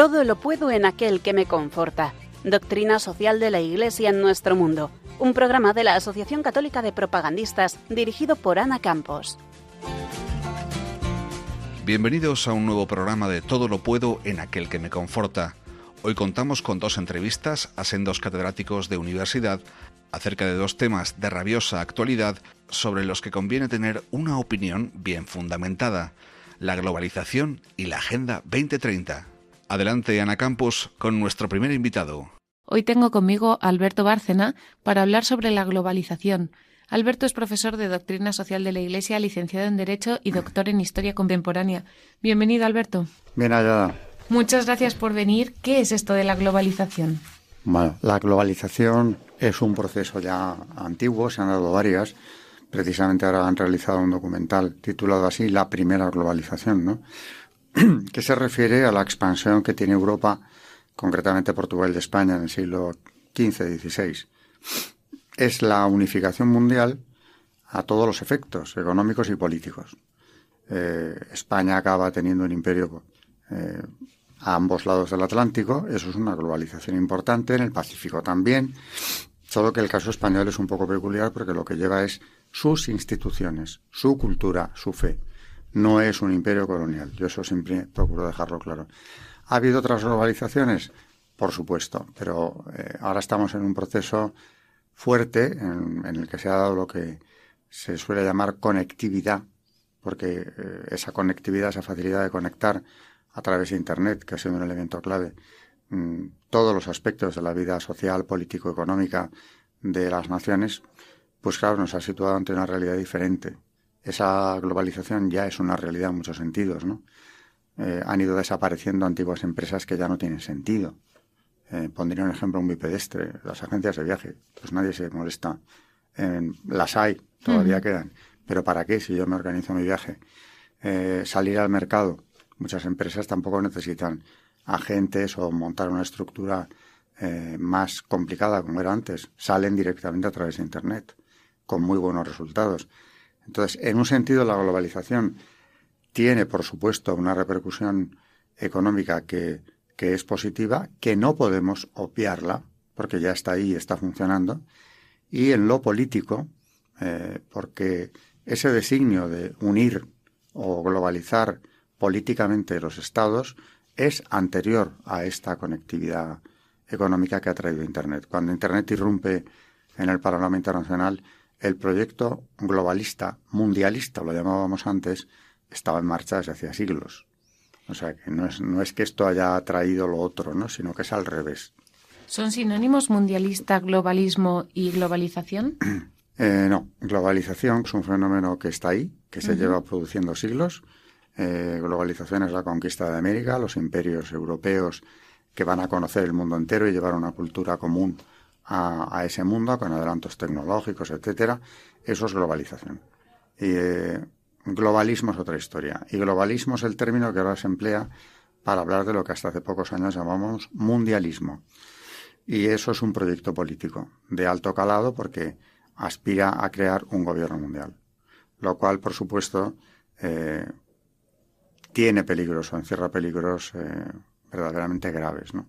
Todo lo puedo en aquel que me conforta. Doctrina social de la Iglesia en nuestro mundo. Un programa de la Asociación Católica de Propagandistas dirigido por Ana Campos. Bienvenidos a un nuevo programa de Todo lo puedo en aquel que me conforta. Hoy contamos con dos entrevistas a sendos catedráticos de universidad acerca de dos temas de rabiosa actualidad sobre los que conviene tener una opinión bien fundamentada, la globalización y la Agenda 2030. Adelante, Ana Campos, con nuestro primer invitado. Hoy tengo conmigo a Alberto Bárcena para hablar sobre la globalización. Alberto es profesor de Doctrina Social de la Iglesia, licenciado en Derecho y doctor en Historia Contemporánea. Bienvenido, Alberto. Bien hallada. Muchas gracias por venir. ¿Qué es esto de la globalización? Bueno, la globalización es un proceso ya antiguo, se han dado varias. Precisamente ahora han realizado un documental titulado así La primera globalización, ¿no? que se refiere a la expansión que tiene Europa, concretamente Portugal y España en el siglo XV-XVI. Es la unificación mundial a todos los efectos económicos y políticos. Eh, España acaba teniendo un imperio eh, a ambos lados del Atlántico, eso es una globalización importante, en el Pacífico también, solo que el caso español es un poco peculiar porque lo que lleva es sus instituciones, su cultura, su fe no es un imperio colonial. Yo eso siempre procuro dejarlo claro. ¿Ha habido otras globalizaciones? Por supuesto, pero eh, ahora estamos en un proceso fuerte en, el que se ha dado lo que se suele llamar conectividad, porque eh, esa conectividad, esa facilidad de conectar a través de Internet, que ha sido un elemento clave, mm, todos los aspectos de la vida social, político, económica de las naciones, pues claro, nos ha situado ante una realidad diferente esa globalización ya es una realidad en muchos sentidos, ¿no? Eh, han ido desapareciendo antiguas empresas que ya no tienen sentido. Eh, pondría un ejemplo muy pedestre, las agencias de viaje, pues nadie se molesta. las hay, todavía quedan. Pero ¿para qué si yo me organizo mi viaje? Eh, salir al mercado, muchas empresas tampoco necesitan agentes o montar una estructura más complicada como era antes. Salen directamente a través de Internet, con muy buenos resultados. Entonces, en un sentido, la globalización tiene, por supuesto, una repercusión económica que, es positiva, que no podemos obviarla, porque ya está ahí y está funcionando, y en lo político, eh, porque ese designio de unir o globalizar políticamente los estados es anterior a esta conectividad económica que ha traído Internet. Cuando Internet irrumpe en el panorama internacional, el proyecto globalista, mundialista, lo llamábamos antes, estaba en marcha desde hacía siglos. O sea, que no es, no es que esto haya traído lo otro, ¿no? sino que es al revés. ¿Son sinónimos mundialista, globalismo y globalización? Eh, no, globalización es un fenómeno que está ahí, que se lleva produciendo siglos. Eh, globalización es la conquista de América, los imperios europeos que van a conocer el mundo entero y llevar una cultura común a, ese mundo con adelantos tecnológicos, etcétera, eso es globalización. Eh, globalismo es otra historia. Y globalismo es el término que ahora se emplea para hablar de lo que hasta hace pocos años llamamos mundialismo. Y eso es un proyecto político de alto calado porque aspira a crear un gobierno mundial. Lo cual, por supuesto, eh, tiene peligros o encierra peligros eh, verdaderamente graves. ¿no?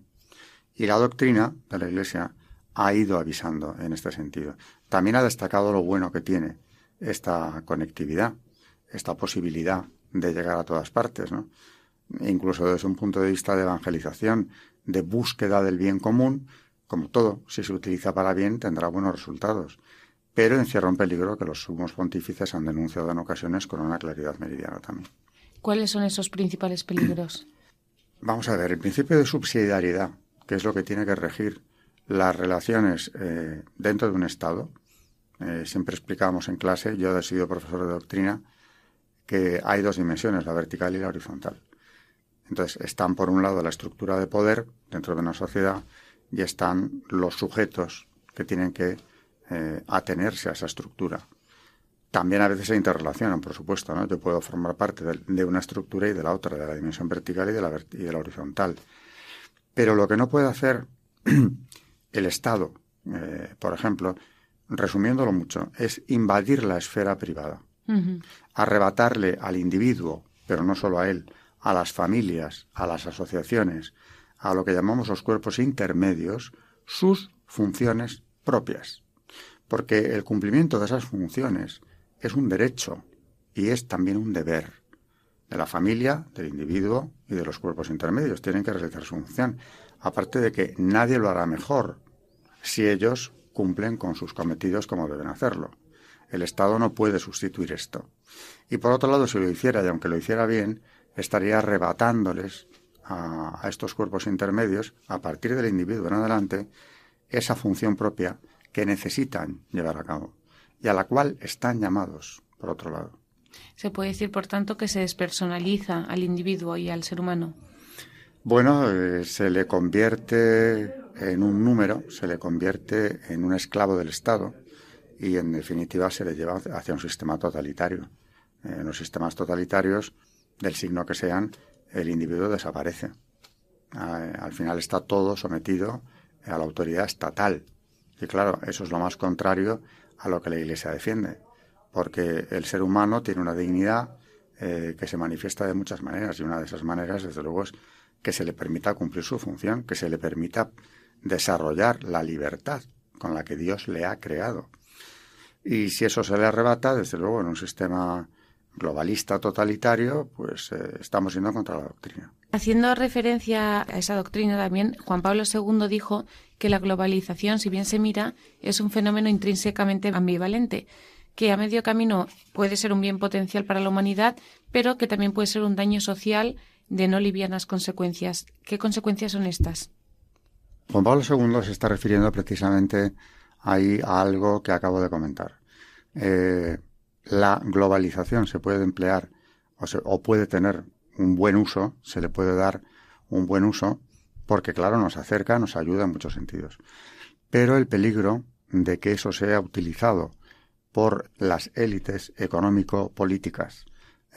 Y la doctrina de la Iglesia ha ido avisando en este sentido. También ha destacado lo bueno que tiene esta conectividad, esta posibilidad de llegar a todas partes, ¿no? incluso desde un punto de vista de evangelización, de búsqueda del bien común, como todo, si se utiliza para bien, tendrá buenos resultados. Pero encierra un peligro que los sumos pontífices han denunciado en ocasiones con una claridad meridiana también. ¿Cuáles son esos principales peligros? Vamos a ver, el principio de subsidiariedad, que es lo que tiene que regir las relaciones eh, dentro de un Estado. Eh, siempre explicábamos en clase, yo he sido profesor de doctrina, que hay dos dimensiones, la vertical y la horizontal. Entonces, están por un lado la estructura de poder dentro de una sociedad y están los sujetos que tienen que eh, atenerse a esa estructura. También a veces se interrelacionan, por supuesto, ¿no? Yo puedo formar parte de, una estructura y de la otra, de la dimensión vertical y de la, y de la horizontal. Pero lo que no puede hacer el Estado, eh, por ejemplo, resumiéndolo mucho, es invadir la esfera privada, arrebatarle al individuo, pero no solo a él, a las familias, a las asociaciones, a lo que llamamos los cuerpos intermedios sus funciones propias. Porque el cumplimiento de esas funciones es un derecho y es también un deber de la familia, del individuo y de los cuerpos intermedios. Tienen que realizar su función. Aparte de que nadie lo hará mejor si ellos cumplen con sus cometidos como deben hacerlo. El Estado no puede sustituir esto. Y por otro lado, si lo hiciera, y aunque lo hiciera bien, estaría arrebatándoles a, estos cuerpos intermedios, a partir del individuo en adelante, esa función propia que necesitan llevar a cabo y a la cual están llamados, por otro lado. Se puede decir, por tanto, que se despersonaliza al individuo y al ser humano. Bueno, eh, se le convierte en un número, se le convierte en un esclavo del Estado y, en definitiva, se le lleva hacia un sistema totalitario. En los sistemas totalitarios, del signo que sean, el individuo desaparece. Al final está todo sometido a la autoridad estatal. Y claro, eso es lo más contrario a lo que la Iglesia defiende porque el ser humano tiene una dignidad eh, que se manifiesta de muchas maneras y una de esas maneras, desde luego, es que se le permita cumplir su función, que se le permita desarrollar la libertad con la que Dios le ha creado. Y si eso se le arrebata, desde luego, en un sistema globalista totalitario, pues eh, estamos yendo contra la doctrina. Haciendo referencia a esa doctrina también, Juan Pablo II dijo que la globalización, si bien se mira, es un fenómeno intrínsecamente ambivalente que a medio camino puede ser un bien potencial para la humanidad, pero que también puede ser un daño social de no livianas consecuencias. ¿Qué consecuencias son estas? Juan Pablo II se está refiriendo precisamente ahí a algo que acabo de comentar. Eh, la globalización se puede emplear o, puede tener un buen uso, se le puede dar un buen uso, porque claro, nos acerca, nos ayuda en muchos sentidos. Pero el peligro de que eso sea utilizado por las élites económico-políticas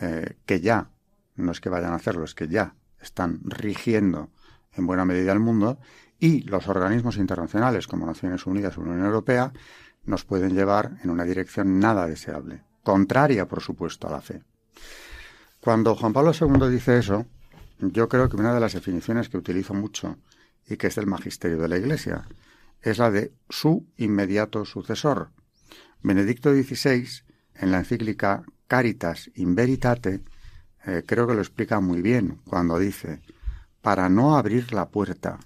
eh, que ya, no es que vayan a hacerlo, es que ya están rigiendo en buena medida el mundo y los organismos internacionales como Naciones Unidas o Unión Europea nos pueden llevar en una dirección nada deseable, contraria, por supuesto, a la fe. Cuando Juan Pablo II dice eso, yo creo que una de las definiciones que utilizo mucho y que es del magisterio de la Iglesia es la de su inmediato sucesor, Benedicto XVI, en la encíclica Caritas in Veritate, eh, creo que lo explica muy bien cuando dice, para no abrir la puerta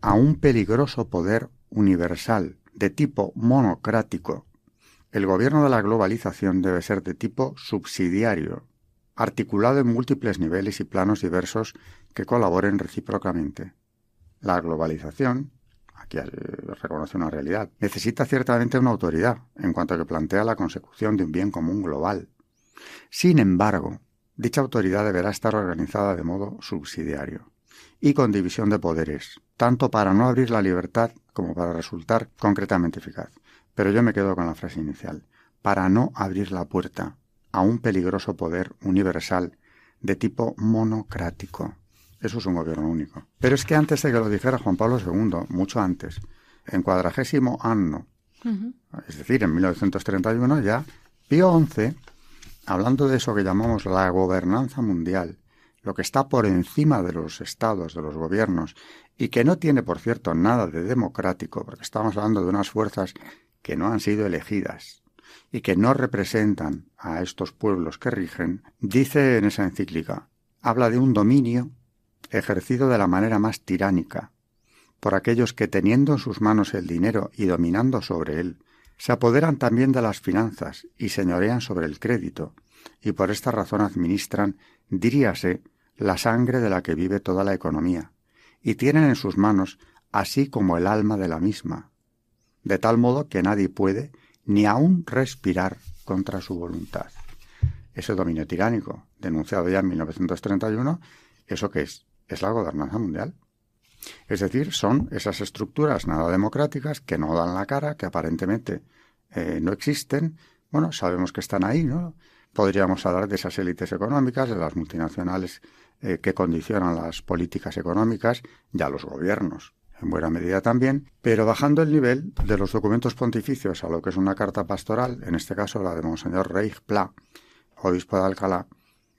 a un peligroso poder universal de tipo monocrático, el gobierno de la globalización debe ser de tipo subsidiario, articulado en múltiples niveles y planos diversos que colaboren recíprocamente. La globalización, que reconoce una realidad. Necesita ciertamente una autoridad en cuanto a que plantea la consecución de un bien común global. Sin embargo, dicha autoridad deberá estar organizada de modo subsidiario y con división de poderes, tanto para no abrir la libertad como para resultar concretamente eficaz. Pero yo me quedo con la frase inicial, para no abrir la puerta a un peligroso poder universal de tipo monocrático. Eso es un gobierno único. Pero es que antes de que lo dijera Juan Pablo II, mucho antes, en cuadragésimo año, es decir, en 1931 ya, Pío XI, hablando de eso que llamamos la gobernanza mundial, lo que está por encima de los estados, de los gobiernos, y que no tiene, por cierto, nada de democrático, porque estamos hablando de unas fuerzas que no han sido elegidas y que no representan a estos pueblos que rigen, dice en esa encíclica, habla de un dominio ejercido de la manera más tiránica, por aquellos que teniendo en sus manos el dinero y dominando sobre él, se apoderan también de las finanzas y señorean sobre el crédito, y por esta razón administran, diríase, la sangre de la que vive toda la economía, y tienen en sus manos así como el alma de la misma, de tal modo que nadie puede ni aun respirar contra su voluntad. Ese dominio tiránico, denunciado ya en 1931, ¿eso qué es? es la gobernanza mundial. Es decir, son esas estructuras nada democráticas que no dan la cara, que aparentemente eh, no existen. Bueno, sabemos que están ahí, ¿no? Podríamos hablar de esas élites económicas, de las multinacionales eh, que condicionan las políticas económicas, ya los gobiernos, en buena medida también, pero bajando el nivel de los documentos pontificios a lo que es una carta pastoral, en este caso la de Monseñor Reich Pla, obispo de Alcalá,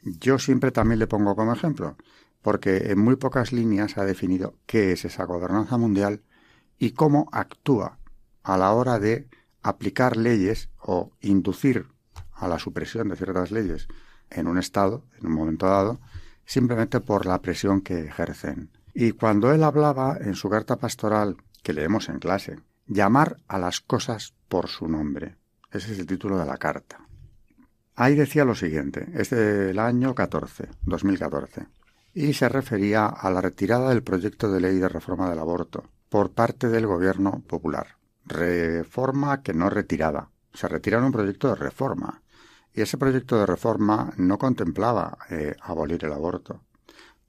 yo siempre también le pongo como ejemplo porque en muy pocas líneas ha definido qué es esa gobernanza mundial y cómo actúa a la hora de aplicar leyes o inducir a la supresión de ciertas leyes en un Estado, en un momento dado, simplemente por la presión que ejercen. Y cuando él hablaba en su carta pastoral, que leemos en clase, llamar a las cosas por su nombre. Ese es el título de la carta. Ahí decía lo siguiente, es del año 14, 2014, y se refería a la retirada del proyecto de ley de reforma del aborto por parte del gobierno popular. Reforma que no retirada. Se retiraron un proyecto de reforma. Y ese proyecto de reforma no contemplaba eh, abolir el aborto,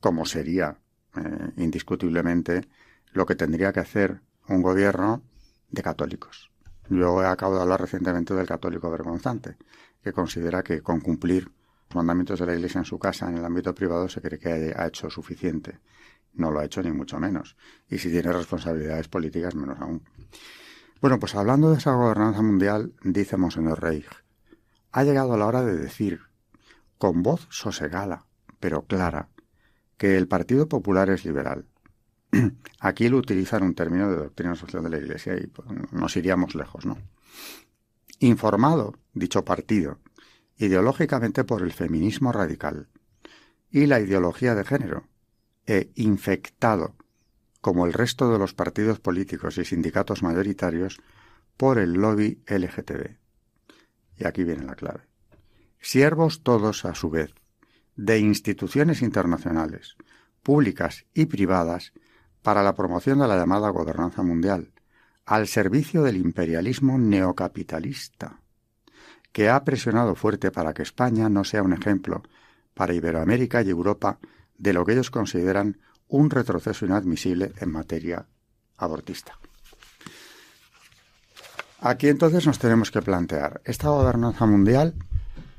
como sería eh, indiscutiblemente lo que tendría que hacer un gobierno de católicos. Yo acabo de hablar recientemente del católico vergonzante, que considera que con cumplir mandamientos de la Iglesia en su casa, en el ámbito privado, se cree que ha hecho suficiente. No lo ha hecho ni mucho menos. Y si tiene responsabilidades políticas, menos aún. Bueno, pues hablando de esa gobernanza mundial, dice Monseñor Reich, ha llegado la hora de decir, con voz sosegada, pero clara, que el Partido Popular es liberal. Aquí lo utilizan un término de doctrina social de la Iglesia y pues, nos iríamos lejos, ¿no? Informado, dicho partido, ideológicamente por el feminismo radical y la ideología de género, e infectado, como el resto de los partidos políticos y sindicatos mayoritarios, por el lobby LGTB. Y aquí viene la clave. Siervos todos, a su vez, de instituciones internacionales, públicas y privadas, para la promoción de la llamada gobernanza mundial, al servicio del imperialismo neocapitalista, que ha presionado fuerte para que España no sea un ejemplo para Iberoamérica y Europa de lo que ellos consideran un retroceso inadmisible en materia abortista. Aquí entonces nos tenemos que plantear, esta gobernanza mundial,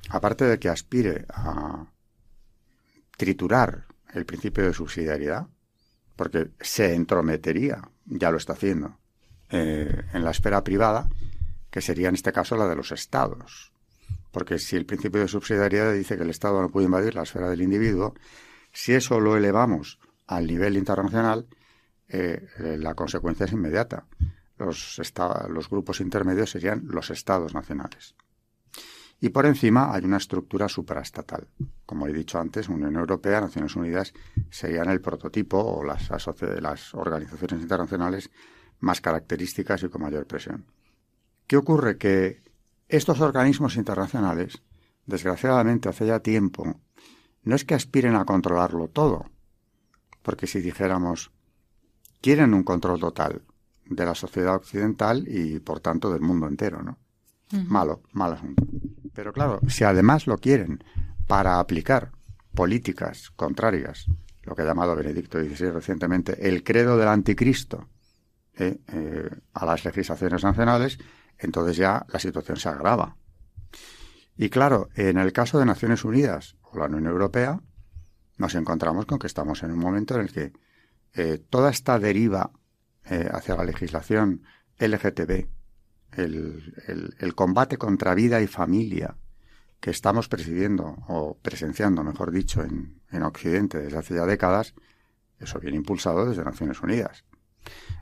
aparte de que aspire a triturar el principio de subsidiariedad, porque se entrometería, ya lo está haciendo, eh, en la esfera privada, que sería en este caso la de los estados. Porque si el principio de subsidiariedad dice que el Estado no puede invadir la esfera del individuo, si eso lo elevamos al nivel internacional, eh, eh, la consecuencia es inmediata los, grupos intermedios serían los estados nacionales. Y por encima hay una estructura supraestatal. Como he dicho antes, Unión Europea, Naciones Unidas serían el prototipo o las organizaciones internacionales más características y con mayor presión. ¿Qué ocurre? Que estos organismos internacionales, desgraciadamente hace ya tiempo, no es que aspiren a controlarlo todo, porque si dijéramos, quieren un control total, de la sociedad occidental y por tanto del mundo entero, ¿no? Malo, mal asunto. Pero claro, si además lo quieren para aplicar políticas contrarias, lo que ha llamado Benedicto XVI recientemente, el credo del anticristo ¿eh? Eh, a las legislaciones nacionales, entonces ya la situación se agrava. Y claro, en el caso de Naciones Unidas o la Unión Europea, nos encontramos con que estamos en un momento en el que eh, toda esta deriva eh, hacia la legislación LGTB, el, combate contra vida y familia que estamos presidiendo o presenciando, mejor dicho, en, Occidente desde hace ya décadas, eso viene impulsado desde Naciones Unidas.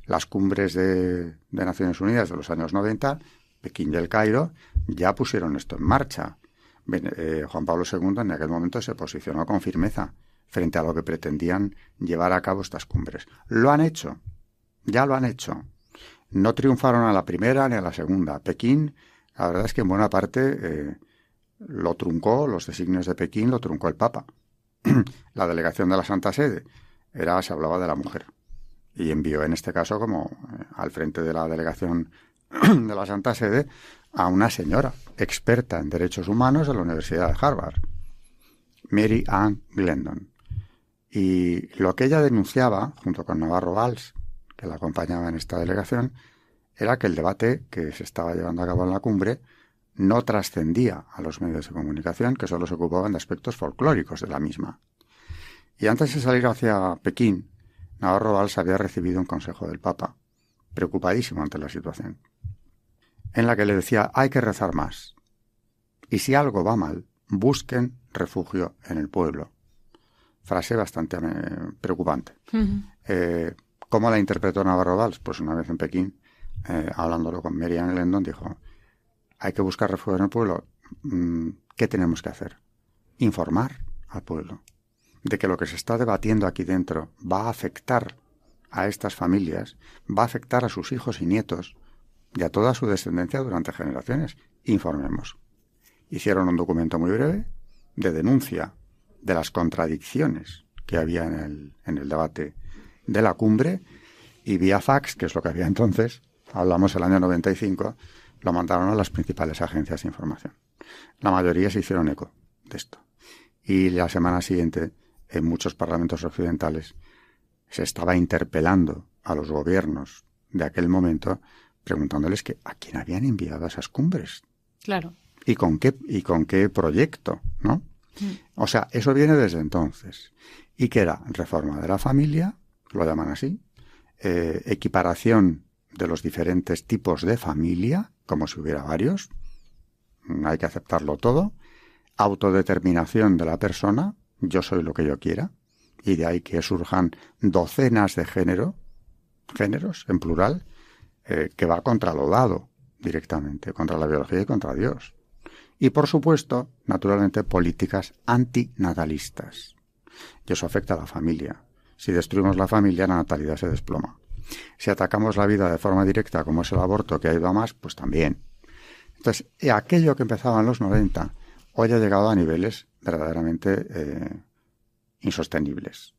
Las cumbres de, Naciones Unidas de los años 90, Pekín y el Cairo, ya pusieron esto en marcha. Eh, Juan Pablo II en aquel momento se posicionó con firmeza frente a lo que pretendían llevar a cabo estas cumbres. Lo han hecho, ya lo han hecho. No triunfaron a la primera ni a la segunda. Pekín, la verdad es que en buena parte eh, lo truncó, los designios de Pekín lo truncó el Papa. la delegación de la Santa Sede era, se hablaba de la mujer. Y envió en este caso como eh, al frente de la delegación de la Santa Sede a una señora experta en derechos humanos de la Universidad de Harvard, Mary Ann Glendon. Y lo que ella denunciaba, junto con Navarro Valls, que la acompañaba en esta delegación, era que el debate que se estaba llevando a cabo en la cumbre no trascendía a los medios de comunicación, que solo se ocupaban de aspectos folclóricos de la misma. Y antes de salir hacia Pekín, Navarro Valls había recibido un consejo del Papa, preocupadísimo ante la situación, en la que le decía hay que rezar más. Y si algo va mal, busquen refugio en el pueblo. frase bastante eh, preocupante. Eh, ¿Cómo la interpretó Navarro Valls? Pues una vez en Pekín, eh, hablándolo con Merian Glendon, dijo, hay que buscar refugio en el pueblo. Mm, ¿Qué tenemos que hacer? Informar al pueblo de que lo que se está debatiendo aquí dentro va a afectar a estas familias, va a afectar a sus hijos y nietos y a toda su descendencia durante generaciones. Informemos. Hicieron un documento muy breve de denuncia de las contradicciones que había en el, en el debate de la cumbre y vía fax, que es lo que había entonces, hablamos el año 95, lo mandaron a las principales agencias de información. La mayoría se hicieron eco de esto. Y la semana siguiente, en muchos parlamentos occidentales, se estaba interpelando a los gobiernos de aquel momento preguntándoles que a quién habían enviado esas cumbres. Claro. Y con qué, y con qué proyecto, ¿no? Mm. O sea, eso viene desde entonces. Y que era reforma de la familia, lo llaman así, eh, equiparación de los diferentes tipos de familia, como si hubiera varios, hay que aceptarlo todo, autodeterminación de la persona, yo soy lo que yo quiera, y de ahí que surjan docenas de género, géneros en plural, eh, que va contra lo dado directamente, contra la biología y contra Dios. Y por supuesto, naturalmente, políticas antinatalistas. Y eso afecta a la familia. Si destruimos la familia, la natalidad se desploma. Si atacamos la vida de forma directa, como es el aborto, que ha ido a más, pues también. Entonces, aquello que empezaba en los 90, hoy ha llegado a niveles verdaderamente eh, insostenibles.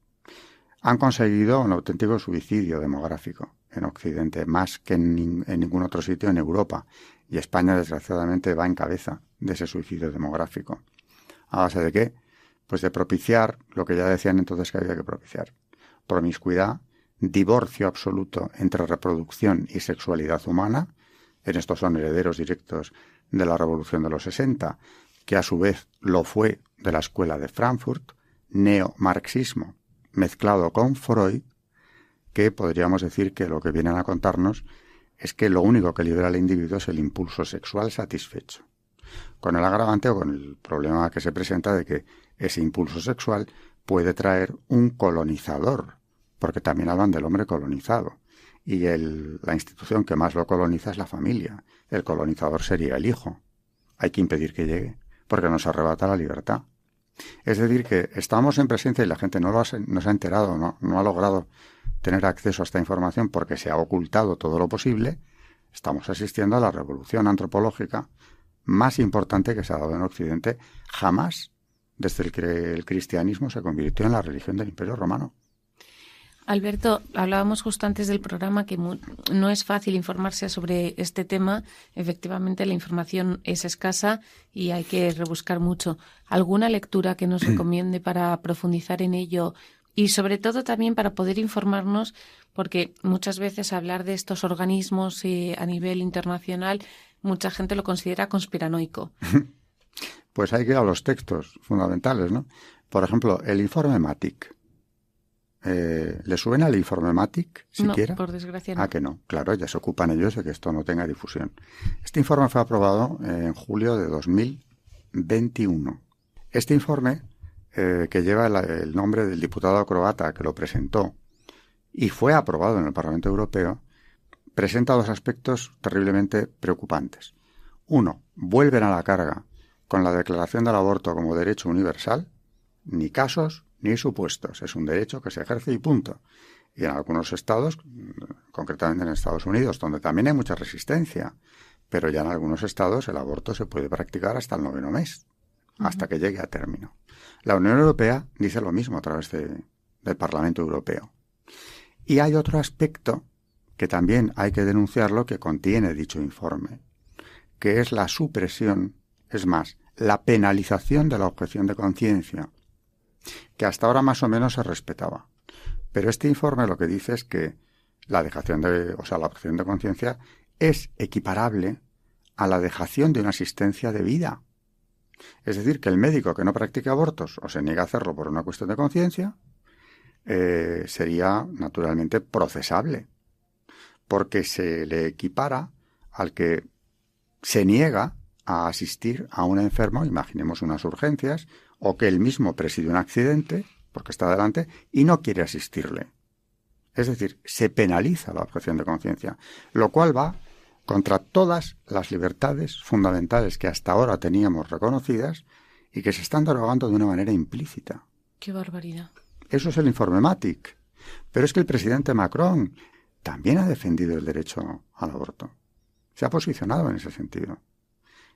Han conseguido un auténtico suicidio demográfico en Occidente, más que en, ningún otro sitio en Europa. Y España, desgraciadamente, va en cabeza de ese suicidio demográfico. ¿A base de qué? Pues de propiciar lo que ya decían entonces que había que propiciar. Promiscuidad, divorcio absoluto entre reproducción y sexualidad humana. En estos son herederos directos de la Revolución de los 60, que a su vez lo fue de la Escuela de Frankfurt, neomarxismo mezclado con Freud, que podríamos decir que lo que vienen a contarnos es que lo único que libera al individuo es el impulso sexual satisfecho. Con el agravante o con el problema que se presenta de que ese impulso sexual puede traer un colonizador, porque también hablan del hombre colonizado. Y el, la institución que más lo coloniza es la familia. El colonizador sería el hijo. Hay que impedir que llegue, porque nos arrebata la libertad. Es decir, que estamos en presencia y la gente no, lo ha, no se ha enterado, no, no ha logrado tener acceso a esta información porque se ha ocultado todo lo posible. Estamos asistiendo a la revolución antropológica más importante que se ha dado en Occidente jamás desde el que el cristianismo se convirtió en la religión del Imperio Romano. Alberto, hablábamos justo antes del programa que no es fácil informarse sobre este tema. Efectivamente, la información es escasa y hay que rebuscar mucho. ¿Alguna lectura que nos recomiende para profundizar en ello y sobre todo también para poder informarnos? Porque muchas veces hablar de estos organismos eh, a nivel internacional, mucha gente lo considera conspiranoico. Pues hay que ir a los textos fundamentales, ¿no? Por ejemplo, el informe MATIC eh, ¿Le suena el informe MATIC siquiera? No, por desgracia Ah, que no. Claro, ya se ocupan ellos de que esto no tenga difusión. Este informe fue aprobado en julio de 2021. Este informe, eh, que lleva el, nombre del diputado croata que lo presentó y fue aprobado en el Parlamento Europeo, presenta dos aspectos terriblemente preocupantes. Uno, vuelven a la carga con la declaración del aborto como derecho universal, ni casos ni supuestos. Es un derecho que se ejerce y punto. Y en algunos estados, concretamente en Estados Unidos, donde también hay mucha resistencia, pero ya en algunos estados el aborto se puede practicar hasta el noveno mes, hasta que llegue a término. La Unión Europea dice lo mismo a través del Parlamento Europeo. Y hay otro aspecto que también hay que denunciarlo que contiene dicho informe, que es la supresión, es más, la penalización de la objeción de conciencia que hasta ahora más o menos se respetaba. Pero este informe lo que dice es que la dejación de, o sea, la objeción de conciencia es equiparable a la dejación de una asistencia de vida. Es decir, que el médico que no practique abortos o se niega a hacerlo por una cuestión de conciencia, eh, sería naturalmente procesable, porque se le equipara al que se niega a asistir a un enfermo, imaginemos unas urgencias, o que él mismo preside un accidente porque está delante, y no quiere asistirle. Es decir, se penaliza la objeción de conciencia, lo cual va contra todas las libertades fundamentales que hasta ahora teníamos reconocidas y que se están derogando de una manera implícita. Qué barbaridad. Eso es el informe MATIC. Pero es que el presidente Macron también ha defendido el derecho al aborto. Se ha posicionado en ese sentido.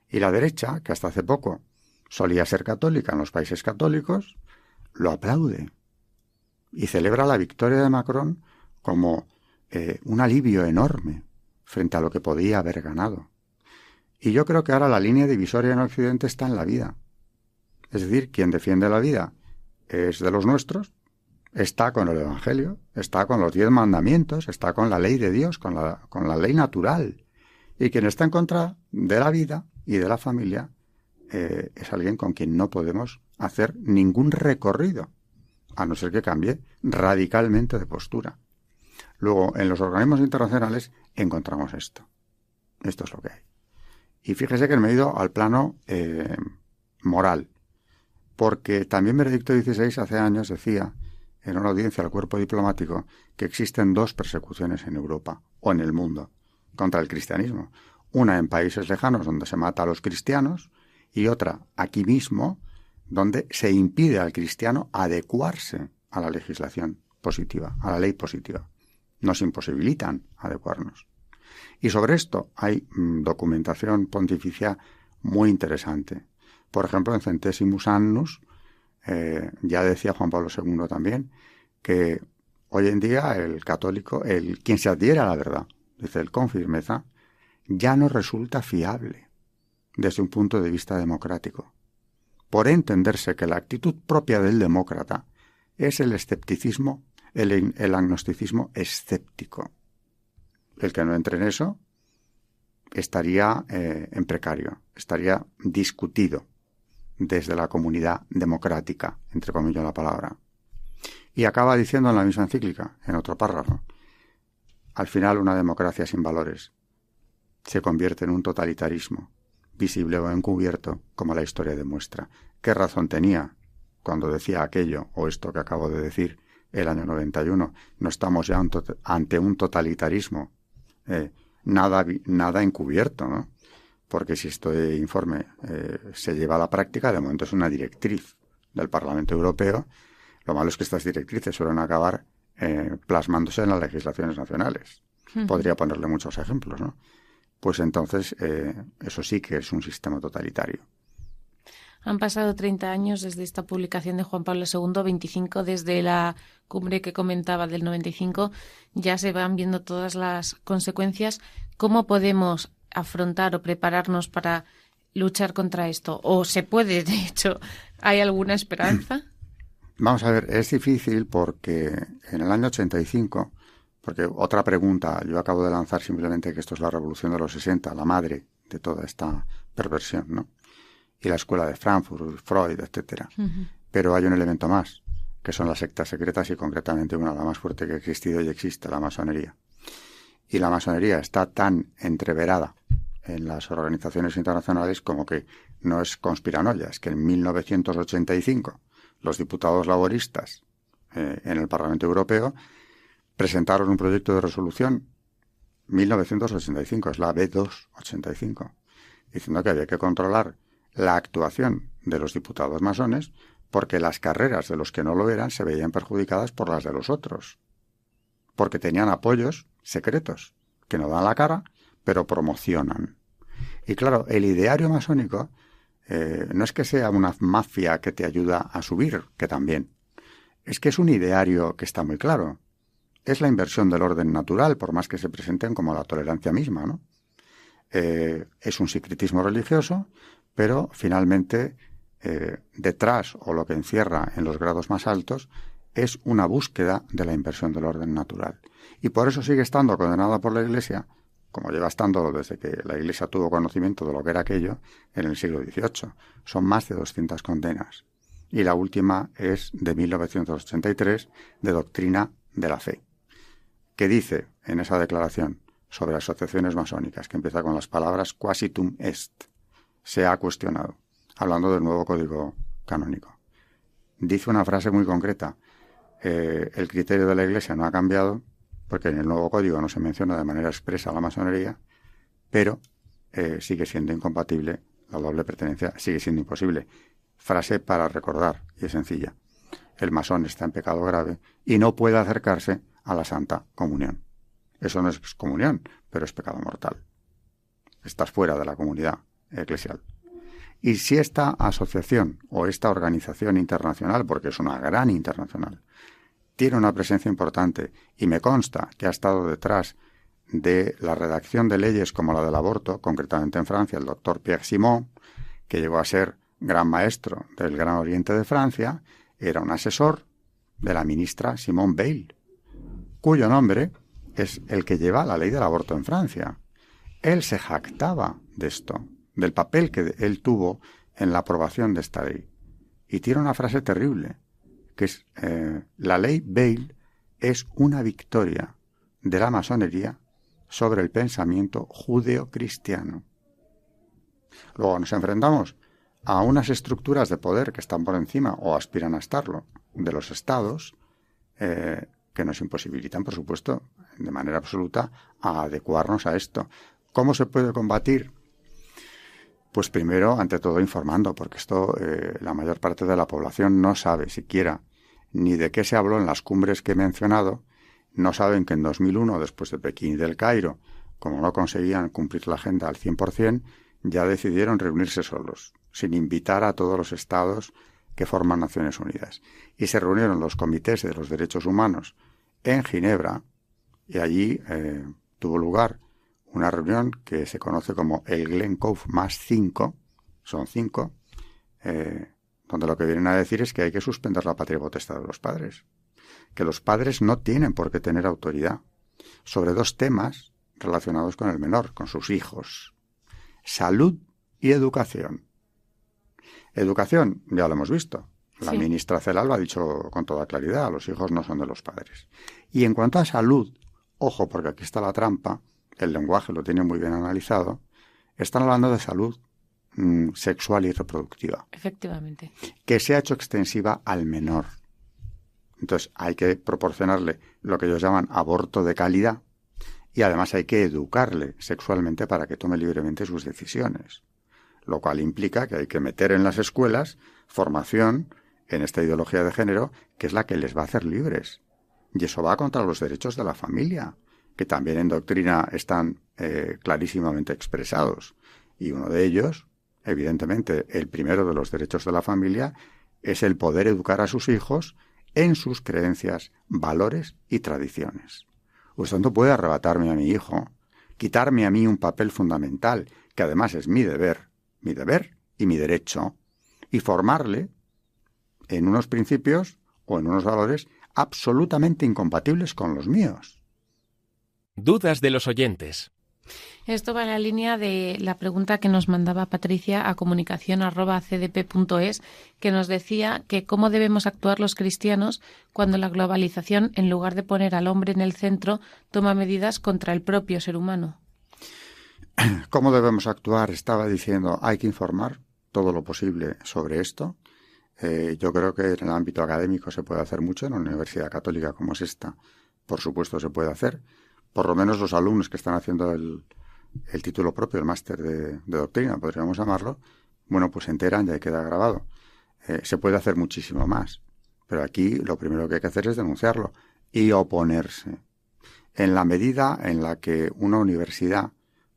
Y la derecha, que hasta hace poco solía ser católica en los países católicos, lo aplaude y celebra la victoria de Macron como eh, un alivio enorme frente a lo que podía haber ganado. Y yo creo que ahora la línea divisoria en Occidente está en la vida. Es decir, quien defiende la vida es de los nuestros, está con el Evangelio, está con los diez mandamientos, está con la ley de Dios, con la, con la ley natural. Y quien está en contra de la vida y de la familia eh, es alguien con quien no podemos hacer ningún recorrido, a no ser que cambie radicalmente de postura. Luego, en los organismos internacionales encontramos esto. Esto es lo que hay. Y fíjese que me he ido al plano eh, moral, porque también Benedicto XVI hace años decía en una audiencia al cuerpo diplomático que existen dos persecuciones en Europa o en el mundo contra el cristianismo. Una en países lejanos donde se mata a los cristianos y otra aquí mismo donde se impide al cristiano adecuarse a la legislación positiva, a la ley positiva. Nos imposibilitan adecuarnos. Y sobre esto hay mm, documentación pontificia muy interesante. Por ejemplo, en Centesimus Annus, eh, ya decía Juan Pablo II también, que hoy en día el católico, el quien se adhiere a la verdad, dice él con firmeza, ya no resulta fiable desde un punto de vista democrático. Por entenderse que la actitud propia del demócrata es el escepticismo, el, agnosticismo escéptico. El que no entre en eso estaría eh, en precario, estaría discutido desde la comunidad democrática, entre comillas la palabra. Y acaba diciendo en la misma encíclica, en otro párrafo, al final una democracia sin valores se convierte en un totalitarismo, visible o encubierto, como la historia demuestra. ¿Qué razón tenía cuando decía aquello o esto que acabo de decir el año 91? No estamos ya ante un totalitarismo, eh, nada, nada encubierto, ¿no? porque si este informe eh, se lleva a la práctica, de momento es una directriz del Parlamento Europeo, lo malo es que estas directrices suelen acabar eh, plasmándose en las legislaciones nacionales. Podría ponerle muchos ejemplos, ¿no? Pues entonces eh, eso sí que es un sistema totalitario. Han pasado 30 años desde esta publicación de Juan Pablo II, 25 desde la cumbre que comentaba del 95, ya se van viendo todas las consecuencias. ¿Cómo podemos afrontar o prepararnos para luchar contra esto? ¿O se puede, de hecho, hay alguna esperanza? Vamos a ver, es difícil porque en el año 85, porque otra pregunta, yo acabo de lanzar simplemente que esto es la revolución de los 60, la madre de toda esta perversión, ¿no? Y la escuela de Frankfurt, Freud, etcétera. Pero hay un elemento más, que son las sectas secretas y concretamente una, la más fuerte que ha existido y existe, la masonería y la masonería está tan entreverada en las organizaciones internacionales como que no es conspiranoia, es que en 1985 los diputados laboristas eh, en el Parlamento Europeo presentaron un proyecto de resolución 1985, es la B285, diciendo que había que controlar la actuación de los diputados masones porque las carreras de los que no lo eran se veían perjudicadas por las de los otros, porque tenían apoyos secretos, que no dan la cara, pero promocionan. Y claro, el ideario masónico eh, no es que sea una mafia que te ayuda a subir, que también. Es que es un ideario que está muy claro. Es la inversión del orden natural, por más que se presenten como la tolerancia misma, ¿no? Eh, es un secretismo religioso, pero finalmente eh, detrás o lo que encierra en los grados más altos es una búsqueda de la inversión del orden natural. Y por eso sigue estando condenada por la Iglesia, como lleva estando desde que la Iglesia tuvo conocimiento de lo que era aquello en el siglo XVIII. Son más de 200 condenas. Y la última es de 1983, de Doctrina de la Fe, que dice en esa declaración sobre asociaciones masónicas, que empieza con las palabras quasitum est, se ha cuestionado, hablando del nuevo código canónico dice una frase muy concreta. Eh, el criterio de la Iglesia no ha cambiado, porque en el nuevo código no se menciona de manera expresa la masonería, pero eh, sigue siendo incompatible, la doble pertenencia sigue siendo imposible. Frase para recordar, y es sencilla. El masón está en pecado grave y no puede acercarse a la Santa Comunión. Eso no es comunión, pero es pecado mortal. Estás fuera de la comunidad eclesial. Y si esta asociación o esta organización internacional, porque es una gran internacional, tiene una presencia importante y me consta que ha estado detrás de la redacción de leyes como la del aborto, concretamente en Francia, el doctor Pierre Simon, que llegó a ser gran maestro del Gran Oriente de Francia, era un asesor de la ministra Simone Veil, cuyo nombre es el que lleva la ley del aborto en Francia. Él se jactaba de esto, del papel que él tuvo en la aprobación de esta ley. Y tiene una frase terrible, que es, eh, la ley Veil es una victoria de la masonería sobre el pensamiento judeo-cristiano. Luego nos enfrentamos a unas estructuras de poder que están por encima o aspiran a estarlo de los estados eh, que nos imposibilitan, por supuesto, de manera absoluta, a adecuarnos a esto. ¿Cómo se puede combatir? Pues primero, ante todo, informando, porque esto eh, la mayor parte de la población no sabe siquiera ni de qué se habló en las cumbres que he mencionado, no saben que en 2001, después de Pekín y del Cairo, como no conseguían cumplir la agenda al 100%, ya decidieron reunirse solos, sin invitar a todos los estados que forman Naciones Unidas. Y se reunieron los comités de los derechos humanos en Ginebra, y allí eh, tuvo lugar una reunión que se conoce como el Glen Cove más cinco, son cinco, eh, donde lo que vienen a decir es que hay que suspender la patria potestad de los padres, que los padres no tienen por qué tener autoridad sobre dos temas relacionados con el menor, con sus hijos, salud y educación. Educación, ya lo hemos visto. La ministra Celal lo ha dicho con toda claridad, los hijos no son de los padres. Y en cuanto a salud, ojo, porque aquí está la trampa, el lenguaje lo tiene muy bien analizado, están hablando de salud mm, sexual y reproductiva. Efectivamente. Que se ha hecho extensiva al menor. Entonces hay que proporcionarle lo que ellos llaman aborto de calidad y además hay que educarle sexualmente para que tome libremente sus decisiones. Lo cual implica que hay que meter en las escuelas formación en esta ideología de género que es la que les va a hacer libres. Y eso va contra los derechos de la familia, que también en doctrina están eh, clarísimamente expresados. Y uno de ellos, evidentemente, el primero de los derechos de la familia, es el poder educar a sus hijos en sus creencias, valores y tradiciones. Usted no puede arrebatarme a mi hijo, quitarme a mí un papel fundamental, que además es mi deber, mi deber y mi derecho, y formarle en unos principios o en unos valores absolutamente incompatibles con los míos. Dudas de los oyentes. Esto va en la línea de la pregunta que nos mandaba Patricia a comunicación.cdp.es, que nos decía que cómo debemos actuar los cristianos cuando la globalización, en lugar de poner al hombre en el centro, toma medidas contra el propio ser humano. ¿Cómo debemos actuar? Estaba diciendo, hay que informar todo lo posible sobre esto. Eh, yo creo que en el ámbito académico se puede hacer mucho, en una universidad católica como es esta, por supuesto se puede hacer por lo menos los alumnos que están haciendo el, título propio, el máster de, doctrina, podríamos llamarlo, bueno, pues se enteran y ahí queda grabado. Eh, se puede hacer muchísimo más, pero aquí lo primero que hay que hacer es denunciarlo y oponerse. En la medida en la que una universidad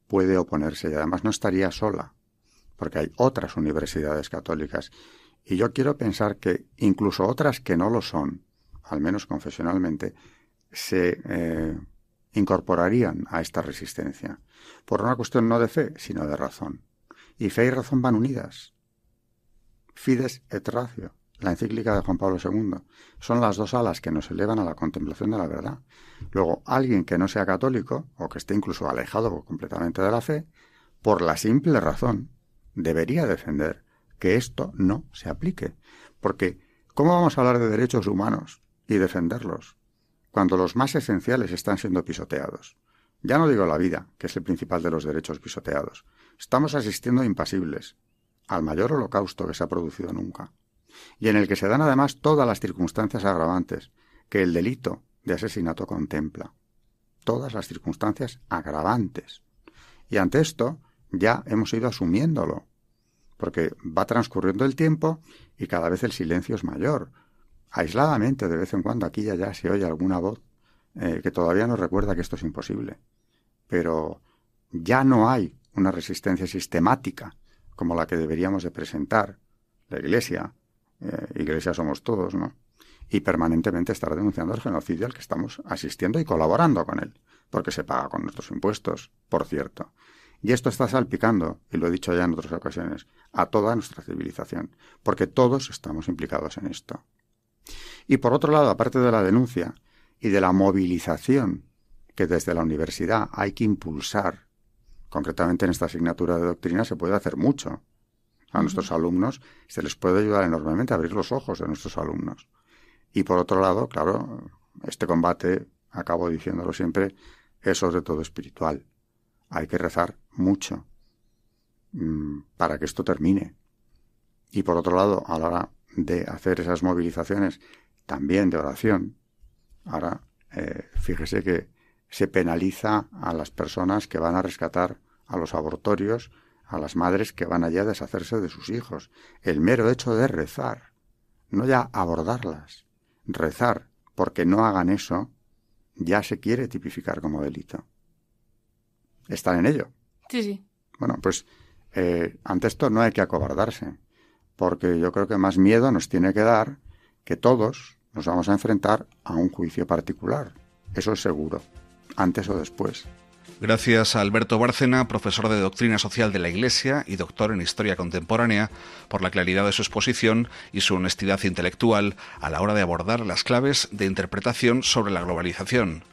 puede oponerse y además no estaría sola, porque hay otras universidades católicas y yo quiero pensar que incluso otras que no lo son, al menos confesionalmente, se eh, incorporarían a esta resistencia, por una cuestión no de fe, sino de razón. Y fe y razón van unidas. Fides et ratio, la encíclica de Juan Pablo II, son las dos alas que nos elevan a la contemplación de la verdad. Luego, alguien que no sea católico, o que esté incluso alejado completamente de la fe, por la simple razón, debería defender que esto no se aplique. Porque, ¿cómo vamos a hablar de derechos humanos y defenderlos cuando los más esenciales están siendo pisoteados. Ya no digo la vida, que es el principal de los derechos pisoteados. Estamos asistiendo impasibles al mayor holocausto que se ha producido nunca. y en el que se dan además todas las circunstancias agravantes que el delito de asesinato contempla. Todas las circunstancias agravantes. Y ante esto ya hemos ido asumiéndolo, porque va transcurriendo el tiempo y cada vez el silencio es mayor. Aisladamente, de vez en cuando, aquí y allá se oye alguna voz eh, que todavía nos recuerda que esto es imposible. Pero ya no hay una resistencia sistemática como la que deberíamos de presentar la Iglesia, eh, Iglesia somos todos, ¿no? Y permanentemente estar denunciando el genocidio al que estamos asistiendo y colaborando con él, porque se paga con nuestros impuestos, por cierto. Y esto está salpicando, y lo he dicho ya en otras ocasiones, a toda nuestra civilización, porque todos estamos implicados en esto. Y por otro lado, aparte de la denuncia y de la movilización que desde la universidad hay que impulsar, concretamente en esta asignatura de doctrina se puede hacer mucho. A nuestros alumnos se les puede ayudar enormemente a abrir los ojos de nuestros alumnos. Y por otro lado, claro, este combate, acabo diciéndolo siempre, es sobre todo espiritual. Hay que rezar mucho mm, para que esto termine. Y por otro lado, a la hora de hacer esas movilizaciones también de oración, ahora eh, fíjese que se penaliza a las personas que van a rescatar a los abortorios, a las madres que van allá a deshacerse de sus hijos. El mero hecho de rezar, no ya abordarlas, rezar porque no hagan eso, ya se quiere tipificar como delito. Están en ello. Sí, sí. Bueno, pues eh, ante esto no hay que acobardarse, porque yo creo que más miedo nos tiene que dar que todos nos vamos a enfrentar a un juicio particular. Eso es seguro antes o después. Gracias a Alberto Bárcena, profesor de Doctrina Social de la Iglesia y doctor en Historia Contemporánea, por la claridad de su exposición y su honestidad intelectual a la hora de abordar las claves de interpretación sobre la globalización.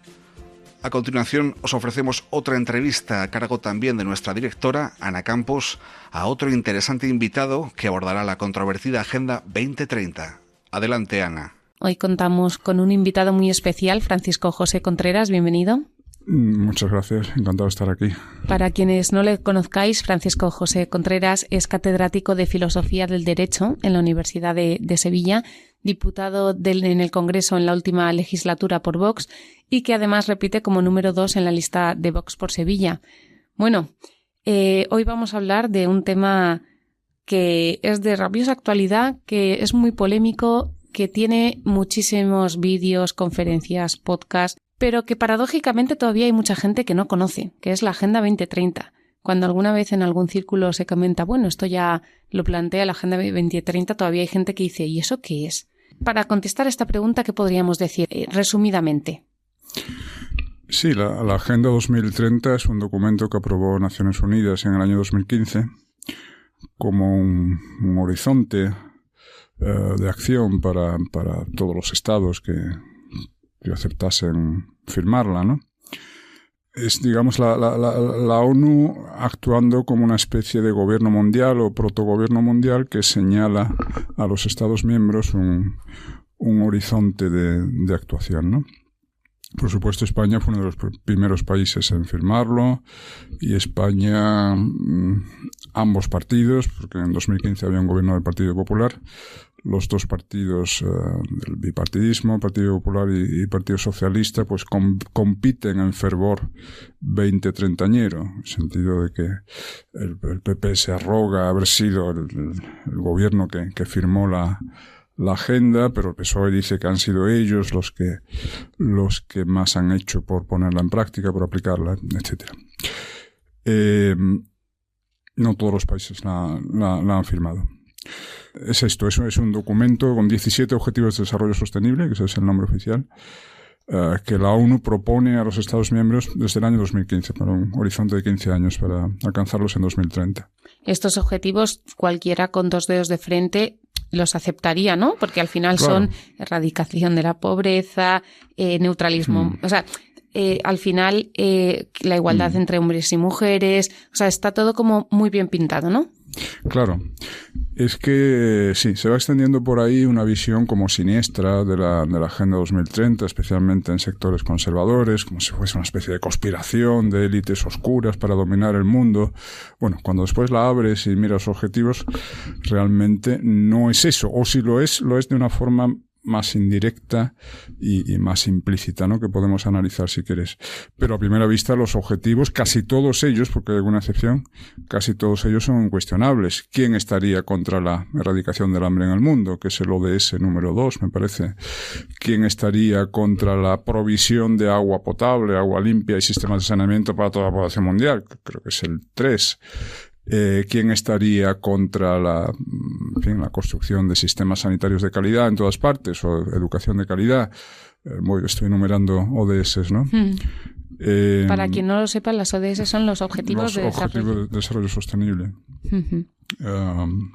A continuación, os ofrecemos otra entrevista a cargo también de nuestra directora, Ana Campos, a otro interesante invitado que abordará la controvertida Agenda 2030. Adelante, Ana. Hoy contamos con un invitado muy especial, Francisco José Contreras. Bienvenido. Muchas gracias, encantado de estar aquí. Para quienes no le conozcáis, Francisco José Contreras es catedrático de Filosofía del Derecho en la Universidad de, Sevilla, diputado en el Congreso en la última legislatura por Vox y que además repite como número dos en la lista de Vox por Sevilla. Bueno, eh, hoy vamos a hablar de un tema que es de rabiosa actualidad, que es muy polémico, que tiene muchísimos vídeos, conferencias, podcasts pero que paradójicamente todavía hay mucha gente que no conoce, que es la Agenda 2030. Cuando alguna vez en algún círculo se comenta, bueno, esto ya lo plantea la Agenda 2030, todavía hay gente que dice, ¿y eso qué es? Para contestar esta pregunta, ¿qué podríamos decir eh, resumidamente? Sí, la, Agenda 2030 es un documento que aprobó Naciones Unidas en el año 2015 como un, horizonte eh, de acción para, para todos los estados que, que aceptasen firmarla, ¿no? Es, digamos, la, la, la, ONU actuando como una especie de gobierno mundial o protogobierno mundial que señala a los Estados miembros un, un horizonte de, de actuación, ¿no? Por supuesto, España fue uno de los primeros países en firmarlo y España, mm, ambos partidos, porque en 2015 había un gobierno del Partido Popular, los dos partidos eh, del bipartidismo, Partido Popular y, Partido Socialista, pues compiten en fervor 20-30ñero, en el sentido de que el, PP se arroga haber sido el, gobierno que, que firmó la, la agenda, pero el PSOE dice que han sido ellos los que, los que más han hecho por ponerla en práctica, por aplicarla, etc. Eh, no todos los países la, la, han firmado. Es esto, es, es un documento con 17 objetivos de desarrollo sostenible, que ese es el nombre oficial, eh, que la ONU propone a los Estados miembros desde el año 2015, para un horizonte de 15 años, para alcanzarlos en 2030. Estos objetivos, cualquiera con dos dedos de frente los aceptaría, ¿no? Porque al final son erradicación de la pobreza, eh, neutralismo, mm. o sea, eh, al final eh, la igualdad mm. entre hombres y mujeres, o sea, está todo como muy bien pintado, ¿no? Claro. es que sí, se va extendiendo por ahí una visión como siniestra de la, de la Agenda 2030, especialmente en sectores conservadores, como si fuese una especie de conspiración de élites oscuras para dominar el mundo. Bueno, cuando después la abres y miras objetivos, realmente no es eso. O si lo es, lo es de una forma más indirecta y, más implícita, ¿no? Que podemos analizar si quieres. Pero a primera vista los objetivos, casi todos ellos, porque hay alguna excepción, casi todos ellos son incuestionables. ¿Quién estaría contra la erradicación del hambre en el mundo? Que es el ODS número dos, me parece. ¿Quién estaría contra la provisión de agua potable, agua limpia y sistemas de saneamiento para toda la población mundial? Creo que es el tres eh, quién estaría contra la, en fin, la construcción de sistemas sanitarios de calidad en todas partes o educación de calidad. Eh, estoy enumerando ODS, ¿no? Hmm. Eh, Para quien no lo sepa, las ODS son los Objetivos, de, desarrollo. Sostenible. Um,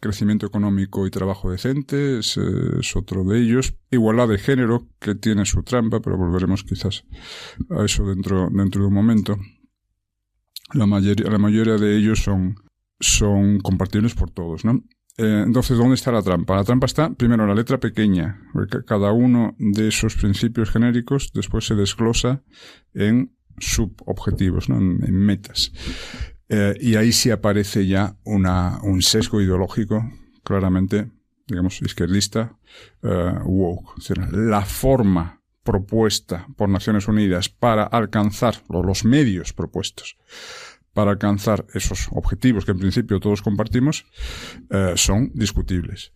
crecimiento económico y trabajo decente es, es, otro de ellos. Igualdad de género, que tiene su trampa, pero volveremos quizás a eso dentro, dentro de un momento. La mayoría, la mayoría de ellos son, son compartibles por todos, ¿no? Eh, entonces, ¿dónde está la trampa? La trampa está, primero, en la letra pequeña, cada uno de esos principios genéricos después se desglosa en subobjetivos, ¿no? en, metas. Eh, y ahí sí aparece ya una, un sesgo ideológico claramente, digamos, izquierdista, uh, woke. la forma propuesta por Naciones Unidas para alcanzar, los medios propuestos para alcanzar esos objetivos que en principio todos compartimos, eh, son discutibles.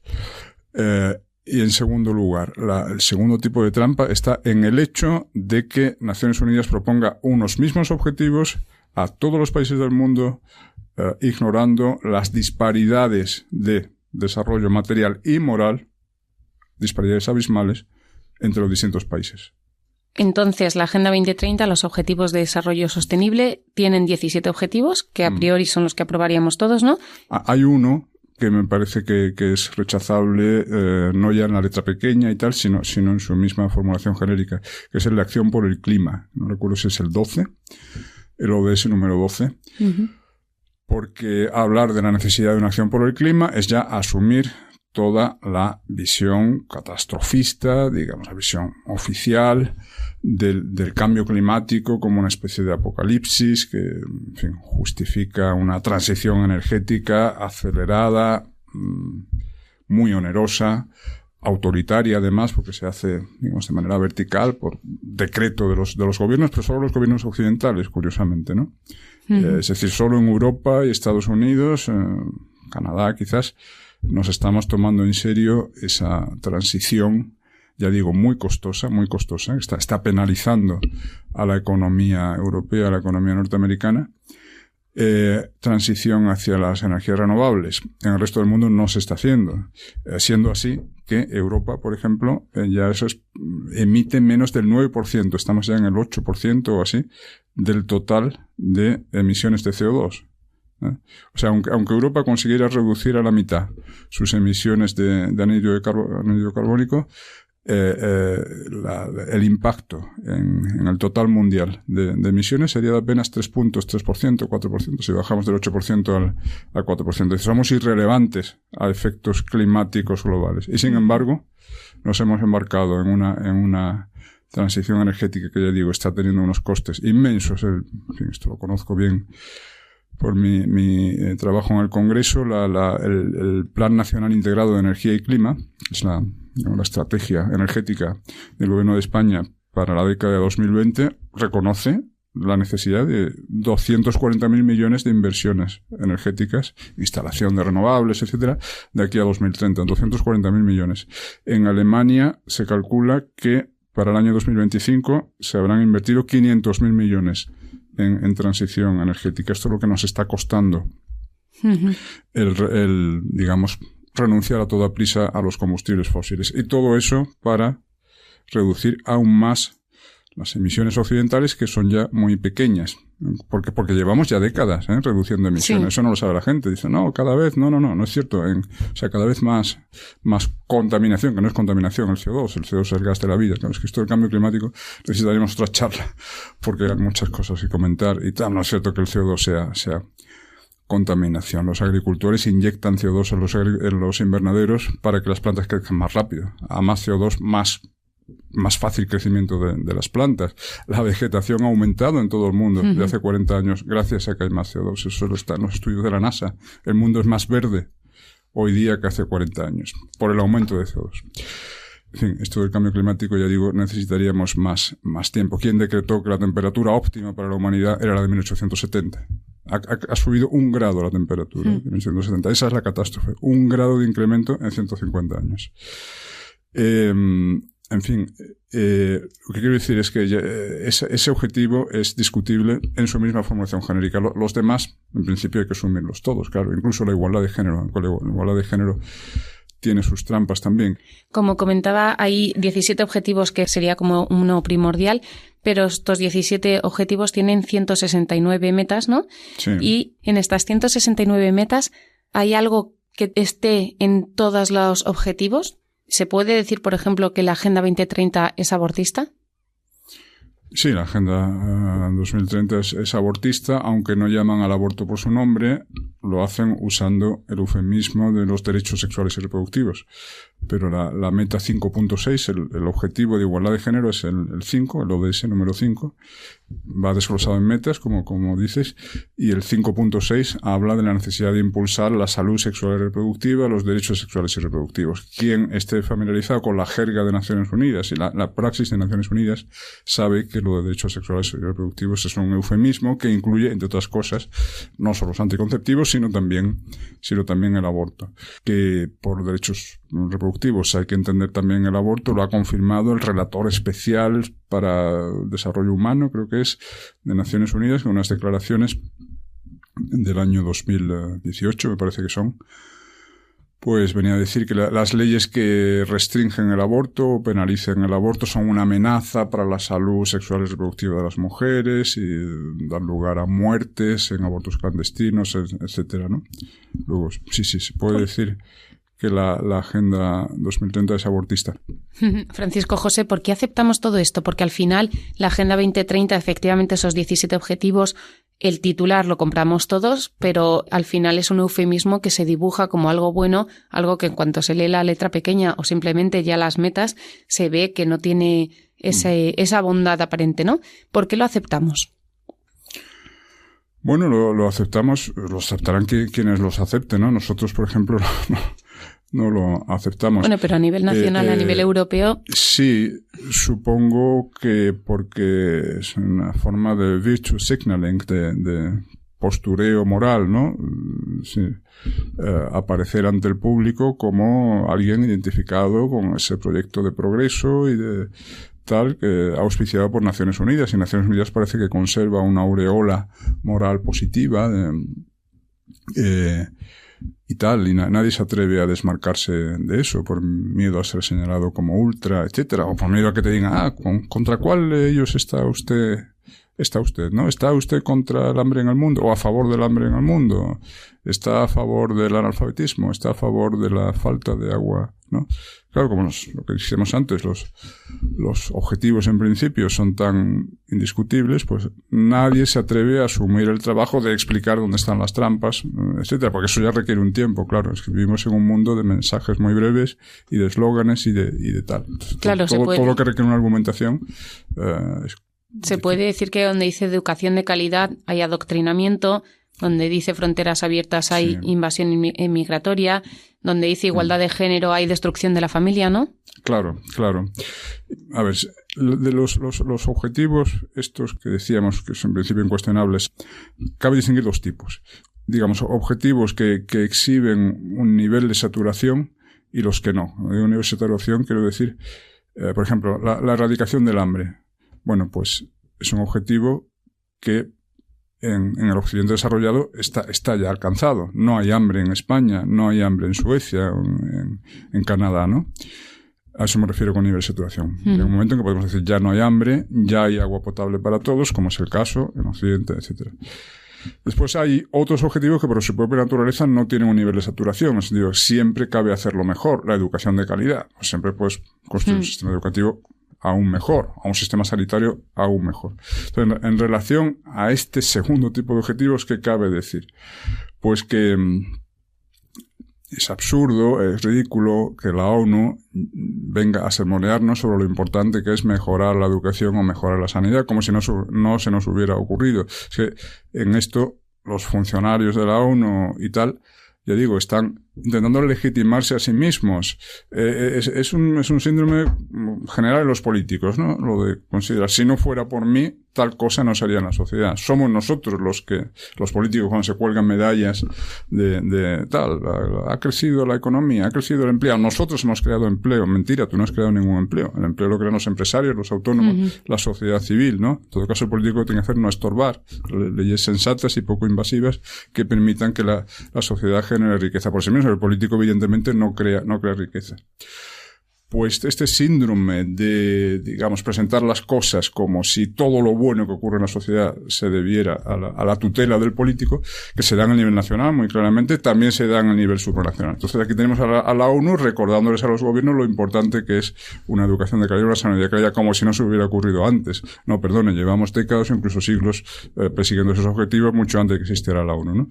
Eh, y en segundo lugar, el segundo tipo de trampa está en el hecho de que Naciones Unidas proponga unos mismos objetivos a todos los países del mundo, eh, ignorando las disparidades de desarrollo material y moral, disparidades abismales, entre los distintos países. Entonces, la Agenda 2030, los Objetivos de Desarrollo Sostenible, tienen 17 objetivos, que a mm. priori son los que aprobaríamos todos, ¿no? Ah, hay uno que me parece que, es rechazable, eh, no ya en la letra pequeña y tal, sino, sino en su misma formulación genérica, que es el de acción por el clima. No recuerdo si es el 12, el ODS número 12. Porque hablar de la necesidad de una acción por el clima es ya asumir toda la visión catastrofista, digamos, la visión oficial del, del, cambio climático como una especie de apocalipsis que, en fin, justifica una transición energética acelerada, mm, muy onerosa, autoritaria además, porque se hace, digamos, de manera vertical por decreto de los, de los gobiernos, pero solo los gobiernos occidentales, curiosamente, ¿no? Eh, es decir, solo en Europa y Estados Unidos, eh, Canadá quizás, nos estamos tomando en serio esa transición, ya digo, muy costosa, muy costosa, está, está penalizando a la economía europea, a la economía norteamericana, eh, transición hacia las energías renovables. En el resto del mundo no se está haciendo. Eh, siendo así que Europa, por ejemplo, eh, ya eso es, emite menos del 9%, estamos ya en el 8% o así, del total de emisiones de CO2. O sea, aunque, Europa consiguiera reducir a la mitad sus emisiones de, de carbónico, eh, eh, el impacto en, el total mundial de, emisiones sería de apenas 3 puntos, 3%, 4%, si bajamos del 8% al, al 4%. Somos irrelevantes a efectos climáticos globales. Y sin embargo, nos hemos embarcado en una, en una transición energética que ya digo está teniendo unos costes inmensos. El, esto lo conozco bien por mi, mi eh, trabajo en el Congreso, la, la, el, Plan Nacional Integrado de Energía y Clima, es la, la estrategia energética del Gobierno de España para la década de 2020, reconoce la necesidad de 240.000 millones de inversiones energéticas, instalación de renovables, etcétera, de aquí a 2030, 240.000 millones. En Alemania se calcula que para el año 2025 se habrán invertido 500.000 millones en, transición energética. Esto es lo que nos está costando el, digamos, renunciar a toda prisa a los combustibles fósiles. Y todo eso para reducir aún más las emisiones occidentales que son ya muy pequeñas. Porque, porque llevamos ya décadas ¿eh? reduciendo emisiones. Eso no lo sabe la gente. Dice, no, cada vez, no, no, no, no es cierto. En, o sea, cada vez más, más contaminación, que no es contaminación el CO2. El CO2 es el gas de la vida. Claro, es que esto del cambio climático necesitaríamos otra charla, porque hay muchas cosas que comentar y tal. No es cierto que el CO2 sea, sea contaminación. Los agricultores inyectan CO2 en los, en los invernaderos para que las plantas crezcan más rápido. A más CO2, más más fácil crecimiento de, las plantas. La vegetación ha aumentado en todo el mundo desde hace 40 años gracias a que hay más CO2. Eso está en los estudios de la NASA. El mundo es más verde hoy día que hace 40 años por el aumento de CO2. En fin, esto del cambio climático, ya digo, necesitaríamos más, más tiempo. ¿Quién decretó que la temperatura óptima para la humanidad era la de 1870? Ha, subido un grado la temperatura de 1870. Esa es la catástrofe. Un grado de incremento en 150 años. Eh, en fin, eh, lo que quiero decir es que eh, ese, objetivo es discutible en su misma formulación genérica. Los demás, en principio, hay que asumirlos todos, claro. Incluso la igualdad de género. La igualdad de género tiene sus trampas también. Como comentaba, hay 17 objetivos que sería como uno primordial, pero estos 17 objetivos tienen 169 metas, ¿no? Sí. Y en estas 169 metas, ¿hay algo que esté en todos los objetivos? ¿Se puede decir, por ejemplo, que la Agenda 2030 es abortista? Sí, la Agenda 2030 es, es, abortista, aunque no llaman al aborto por su nombre, lo hacen usando el eufemismo de los derechos sexuales y reproductivos pero la, la meta 5.6, el, el, objetivo de igualdad de género es el, el 5, el ODS número 5, va desglosado en metas, como, como dices, y el 5.6 habla de la necesidad de impulsar la salud sexual y reproductiva, los derechos sexuales y reproductivos. Quien esté familiarizado con la jerga de Naciones Unidas y la, praxis de Naciones Unidas sabe que lo de derechos sexuales y reproductivos es un eufemismo que incluye, entre otras cosas, no solo los anticonceptivos, sino también, sino también el aborto, que por derechos reproductivos. Hay que entender también el aborto, lo ha confirmado el relator especial para desarrollo humano, creo que es, de Naciones Unidas, con unas declaraciones del año 2018, me parece que son, pues venía a decir que las leyes que restringen el aborto o penalicen el aborto son una amenaza para la salud sexual y reproductiva de las mujeres y dan lugar a muertes en abortos clandestinos, etcétera, ¿no? Luego, sí, sí, se puede decir que la, Agenda 2030 es abortista. Francisco José, ¿por qué aceptamos todo esto? Porque al final la Agenda 2030, efectivamente esos 17 objetivos, el titular lo compramos todos, pero al final es un eufemismo que se dibuja como algo bueno, algo que en cuanto se lee la letra pequeña o simplemente ya las metas, se ve que no tiene ese, mm. esa bondad aparente, ¿no? ¿Por qué lo aceptamos? Bueno, lo, aceptamos, lo aceptarán quienes los acepten, ¿no? Nosotros, por ejemplo, no lo aceptamos. Bueno, pero a nivel nacional, a eh, nivel europeo. Sí, supongo que porque es una forma de virtue signaling, de, postureo moral, ¿no? Sí. Eh, aparecer ante el público como alguien identificado con ese proyecto de progreso y de tal que auspiciado por Naciones Unidas y Naciones Unidas parece que conserva una aureola moral positiva eh, y tal, y nadie se atreve a desmarcarse de eso por miedo a ser señalado como ultra, etcétera, o por miedo a que te digan, ah, ¿contra cuál de ellos está usted? Está usted, ¿no? ¿Está usted contra el hambre en el mundo o a favor del hambre en el mundo? ¿Está a favor del analfabetismo? ¿Está a favor de la falta de agua? ¿No? Claro, como lo que dijimos antes, los, los objetivos en principio son tan indiscutibles, pues nadie se atreve a asumir el trabajo de explicar dónde están las trampas, etcétera, porque eso ya requiere un tiempo, claro. Es que vivimos en un mundo de mensajes muy breves y de eslóganes y de, y de tal. claro, todo, todo, lo que requiere una argumentación eh, se puede decir que donde dice educación de calidad hay adoctrinamiento, donde dice fronteras abiertas hay invasión inmigratoria, donde dice igualdad de género hay destrucción de la familia, ¿no? Claro, claro. A ver, de los, los, los, objetivos, estos que decíamos que son en principio incuestionables, cabe distinguir dos tipos. Digamos, objetivos que, que exhiben un nivel de saturación y los que no. Un nivel de saturación, quiero decir, eh, por ejemplo, la, la erradicación del hambre. Bueno, pues es un objetivo que en, el occidente desarrollado está, está ya alcanzado. No hay hambre en España, no hay hambre en Suecia, en, en Canadá, ¿no? A eso me refiero con nivel de saturación. En un momento en que podemos decir ya no hay hambre, ya hay agua potable para todos, como es el caso en Occidente, etcétera. Después hay otros objetivos que por su propia naturaleza no tienen un nivel de saturación. En el sentido, siempre cabe hacerlo mejor. La educación de calidad. Siempre puedes construir un sistema educativo aún mejor, a un sistema sanitario aún mejor. En, relación a este segundo tipo de objetivos, ¿qué cabe decir? Pues que mm, es absurdo, es ridículo que la ONU venga a sermonearnos sobre lo importante que es mejorar la educación o mejorar la sanidad, como si no, no se nos hubiera ocurrido. Es que en esto los funcionarios de la ONU y tal, ya digo, están intentando legitimarse a sí mismos. Eh, es, es, un, es un síndrome general de los políticos, ¿no? Lo de considerar, si no fuera por mí, tal cosa no sería en la sociedad. Somos nosotros los que, los políticos cuando se cuelgan medallas de, de tal, ha, crecido la economía, ha crecido el empleo. Nosotros hemos creado empleo. Mentira, tú no has creado ningún empleo. El empleo lo crean los empresarios, los autónomos, la sociedad civil, ¿no? En todo caso, el político tiene que hacer no estorbar leyes sensatas y poco invasivas que permitan que la, la sociedad genere riqueza por sí misma el político evidentemente no crea, no crea riqueza pues este síndrome de, digamos, presentar las cosas como si todo lo bueno que ocurre en la sociedad se debiera a la, tutela del político, que se dan a nivel nacional muy claramente, también se dan a nivel supranacional. Entonces aquí tenemos a la, ONU recordándoles a los gobiernos lo importante que es una educación de calidad, una sanidad de calidad, como si no se hubiera ocurrido antes. No, perdone, llevamos décadas incluso siglos eh, persiguiendo esos objetivos mucho antes de que existiera la ONU, ¿no?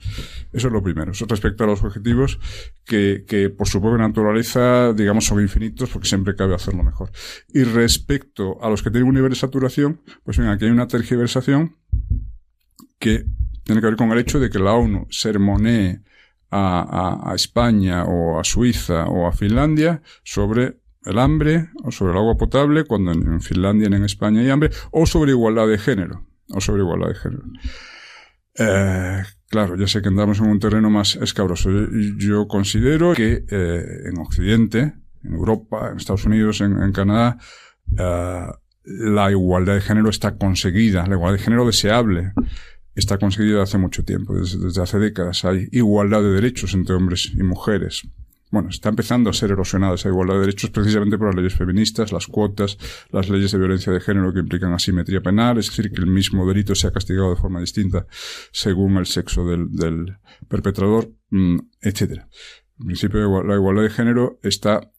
Eso es lo primero. Respecto a los objetivos que, que por su propia naturaleza, digamos, son infinitos, porque siempre cabe hacerlo mejor. Y respecto a los que tienen un nivel de saturación, pues bien, aquí hay una tergiversación que tiene que ver con el hecho de que la ONU sermonee a, a, España o a Suiza o a Finlandia sobre el hambre o sobre el agua potable, cuando en, Finlandia y en España hay hambre, o sobre igualdad de género, o sobre igualdad de género. Eh, claro, ya sé que andamos en un terreno más escabroso. Yo, considero que eh, en Occidente en Europa, en Estados Unidos, en, Canadá, eh, la igualdad de género está conseguida, la igualdad de género deseable está conseguida hace mucho tiempo, desde, hace décadas. Hay igualdad de derechos entre hombres y mujeres. Bueno, está empezando a ser erosionada esa igualdad de derechos precisamente por las leyes feministas, las cuotas, las leyes de violencia de género que implican asimetría penal, es decir, que el mismo delito sea castigado de forma distinta según el sexo del, perpetrador, mm, etc. En principio, la igualdad de género está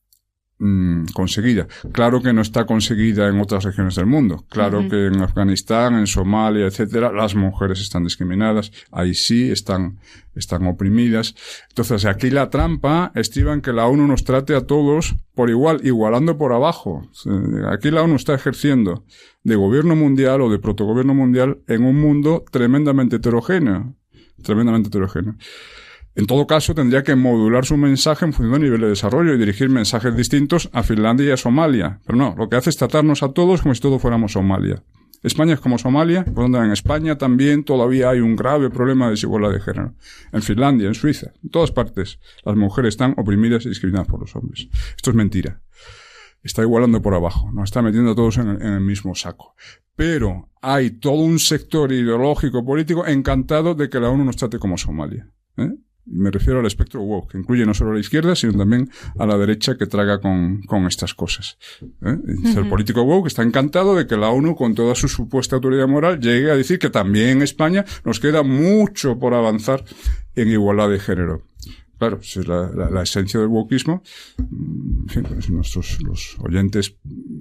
Mm, conseguida. Claro que no está conseguida en otras regiones del mundo. Claro que en Afganistán, en Somalia, etcétera, las mujeres están discriminadas. Ahí sí están, están oprimidas. Entonces, aquí la trampa estriba en que la ONU nos trate a todos por igual, igualando por abajo. Aquí la ONU está ejerciendo de gobierno mundial o de protogobierno mundial en un mundo tremendamente heterogéneo. Tremendamente heterogéneo. En todo caso, tendría que modular su mensaje en función del nivel de desarrollo y dirigir mensajes distintos a Finlandia y a Somalia. Pero no, lo que hace es tratarnos a todos como si todos fuéramos Somalia. España es como Somalia, por donde en España también todavía hay un grave problema de desigualdad de género. En Finlandia, en Suiza, en todas partes, las mujeres están oprimidas y discriminadas por los hombres. Esto es mentira. Está igualando por abajo, nos está metiendo a todos en el, mismo saco. Pero hay todo un sector ideológico político encantado de que la ONU nos trate como Somalia. ¿eh? Me refiero al espectro woke, que incluye no solo a la izquierda, sino también a la derecha que traga con, con estas cosas. ¿eh? El político woke está encantado de que la ONU, con toda su supuesta autoridad moral, llegue a decir que también en España nos queda mucho por avanzar en igualdad de género. Claro, esa es la, la, esencia del wokismo. En fin, pues nuestros los oyentes,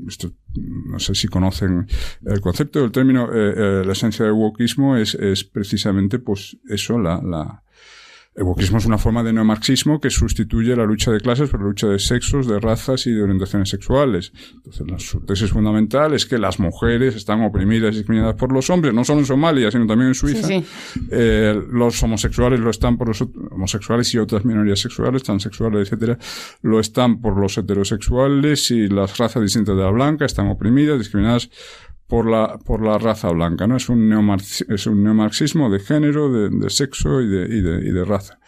esto, no sé si conocen el concepto, el término, eh, eh, la esencia del wokismo es, es precisamente, pues, eso, la, la, el wokismo es una forma de neomarxismo que sustituye la lucha de clases por la lucha de sexos, de razas y de orientaciones sexuales. Entonces, su tesis fundamental es que las mujeres están oprimidas y discriminadas por los hombres, no solo en Somalia, sino también en Suiza. Eh, los homosexuales lo están por los homosexuales y otras minorías sexuales, transexuales, etcétera, lo están por los heterosexuales y las razas distintas de la blanca están oprimidas, discriminadas por la, por la raza blanca, ¿no? Es un, es un neomarxismo de género, de, sexo y de, y de, y de raza.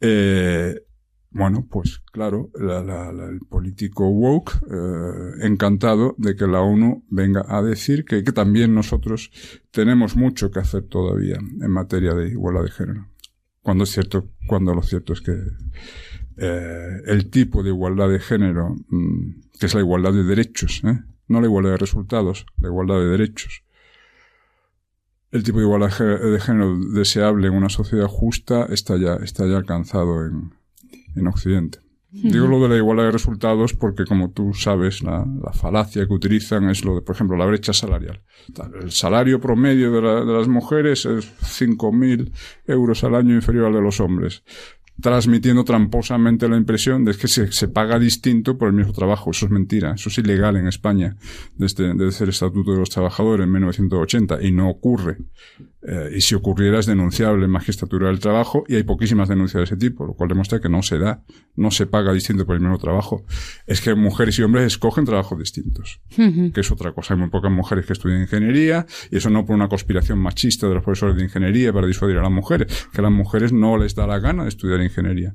Eh, bueno, pues claro, el político woke, eh, encantado de que la ONU venga a decir que, que, también nosotros tenemos mucho que hacer todavía en materia de igualdad de género. Cuando es cierto, cuando lo cierto es que eh, el tipo de igualdad de género, mm, que es la igualdad de derechos, ¿eh? No la igualdad de resultados, la igualdad de derechos. El tipo de igualdad de género deseable en una sociedad justa está ya, está ya alcanzado en, en Occidente. Digo lo de la igualdad de resultados porque, como tú sabes, la, falacia que utilizan es lo de, por ejemplo, la brecha salarial. El salario promedio de, de las mujeres es 5.000 euros al año inferior al de los hombres transmitiendo tramposamente la impresión de que se, paga distinto por el mismo trabajo. Eso es mentira. Eso es ilegal en España desde, desde el Estatuto de los Trabajadores en 1980 y no ocurre. Eh, y si ocurriera es denunciable en magistratura del trabajo y hay poquísimas denuncias de ese tipo, lo cual demuestra que no se da, no se paga distinto por el mismo trabajo. Es que mujeres y hombres escogen trabajos distintos, que es otra cosa. Hay muy pocas mujeres que estudian ingeniería y eso no por una conspiración machista de los profesores de ingeniería para disuadir a las mujeres, que a las mujeres no les da la gana de estudiar ingeniería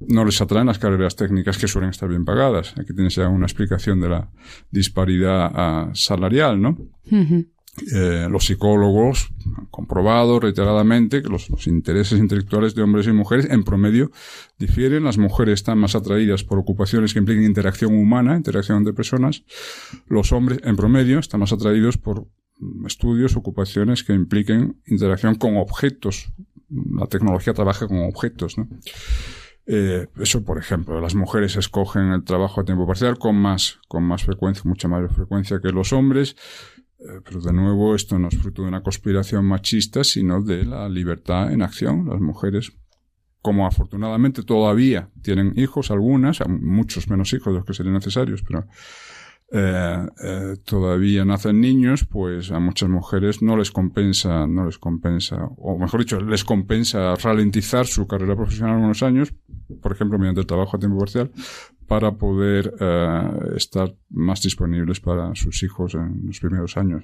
no les atraen las carreras técnicas que suelen estar bien pagadas. Aquí tienes ya una explicación de la disparidad ah, salarial, ¿no? Eh, los psicólogos han comprobado reiteradamente que los, intereses intelectuales de hombres y mujeres en promedio difieren. Las mujeres están más atraídas por ocupaciones que impliquen interacción humana, interacción entre personas. Los hombres en promedio están más atraídos por estudios, ocupaciones que impliquen interacción con objetos. La tecnología trabaja con objetos, ¿no? Eh, eso, por ejemplo, las mujeres escogen el trabajo a tiempo parcial con más, con más frecuencia, mucha mayor frecuencia que los hombres. Eh, pero de nuevo, esto no es fruto de una conspiración machista, sino de la libertad en acción. Las mujeres, como afortunadamente todavía tienen hijos, algunas, muchos menos hijos de los que serían necesarios, pero eh, eh, todavía nacen niños, pues a muchas mujeres no les compensa, no les compensa, o mejor dicho, les compensa ralentizar su carrera profesional unos años, por ejemplo, mediante el trabajo a tiempo parcial, para poder eh, estar más disponibles para sus hijos en los primeros años.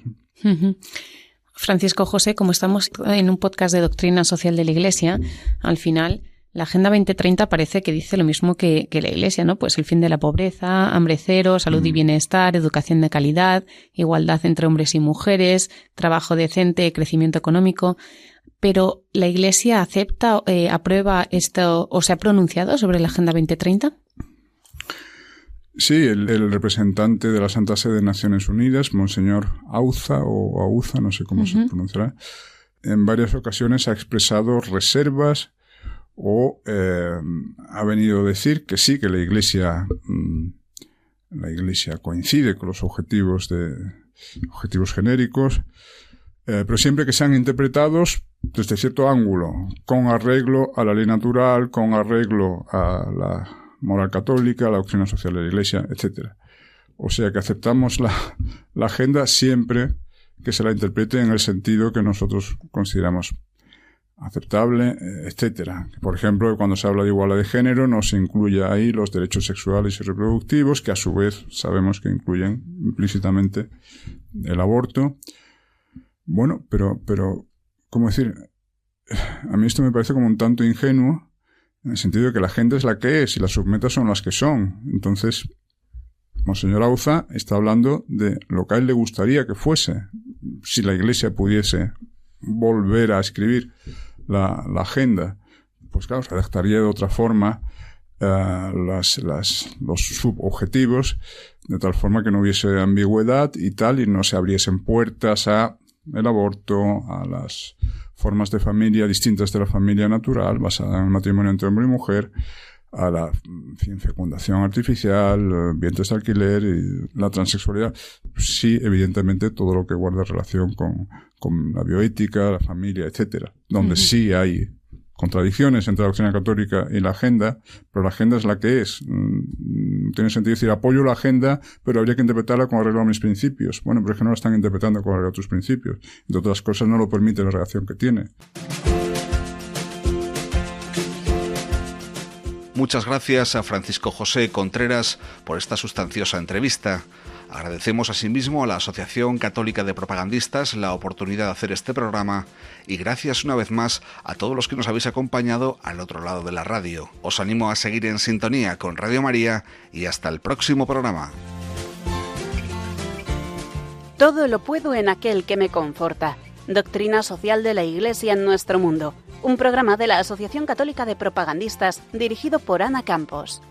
Francisco José, como estamos en un podcast de doctrina social de la Iglesia, al final la Agenda 2030 parece que dice lo mismo que, la Iglesia, ¿no? Pues el fin de la pobreza, hambre cero, salud y bienestar, educación de calidad, igualdad entre hombres y mujeres, trabajo decente, crecimiento económico. Pero ¿la Iglesia acepta, eh, aprueba esto o se ha pronunciado sobre la Agenda 2030? Sí, el, representante de la Santa Sede de Naciones Unidas, Monseñor Auza o Auza, no sé cómo se pronunciará, en varias ocasiones ha expresado reservas o eh, ha venido a decir que sí, que la Iglesia, mm, la Iglesia coincide con los objetivos de objetivos genéricos, eh, pero siempre que sean interpretados desde cierto ángulo, con arreglo a la ley natural, con arreglo a la moral católica, la doctrina social de la Iglesia, etc. O sea que aceptamos la, la agenda siempre que se la interprete en el sentido que nosotros consideramos aceptable, eh, etcétera. Por ejemplo, cuando se habla de igualdad de género, no se incluye ahí los derechos sexuales y reproductivos, que a su vez sabemos que incluyen implícitamente el aborto. Bueno, pero, pero, ¿cómo decir? A mí esto me parece como un tanto ingenuo, en el sentido de que la gente es la que es y las submetas son las que son. Entonces, Monseñor Auza está hablando de lo que a él le gustaría que fuese, si la Iglesia pudiese volver a escribir la, agenda. Pues claro, se adaptaría de otra forma eh, los subobjetivos, de tal forma que no hubiese ambigüedad y tal, y no se abriesen puertas a el aborto, a las formas de familia distintas de la familia natural, basada en el matrimonio entre hombre y mujer, a la fecundación artificial, vientos de alquiler y la transexualidad. Sí, evidentemente, todo lo que guarda relación con, con la bioética, la familia, etcétera, donde sí hay contradicciones entre la doctrina católica y la agenda, pero la agenda es la que es. Mm, tiene sentido decir apoyo la agenda, pero habría que interpretarla con arreglo a mis principios. Bueno, pero es que no la están interpretando con arreglo a tus principios. Entre otras cosas, no lo permite la relación que tiene. Muchas gracias a Francisco José Contreras por esta sustanciosa entrevista. Agradecemos asimismo a la Asociación Católica de Propagandistas la oportunidad de hacer este programa y gracias una vez más a todos los que nos habéis acompañado al otro lado de la radio. Os animo a seguir en sintonía con Radio María y hasta el próximo programa. Todo lo puedo en aquel que me conforta. Doctrina social de la Iglesia en nuestro mundo. Un programa de la Asociación Católica de Propagandistas dirigido por Ana Campos.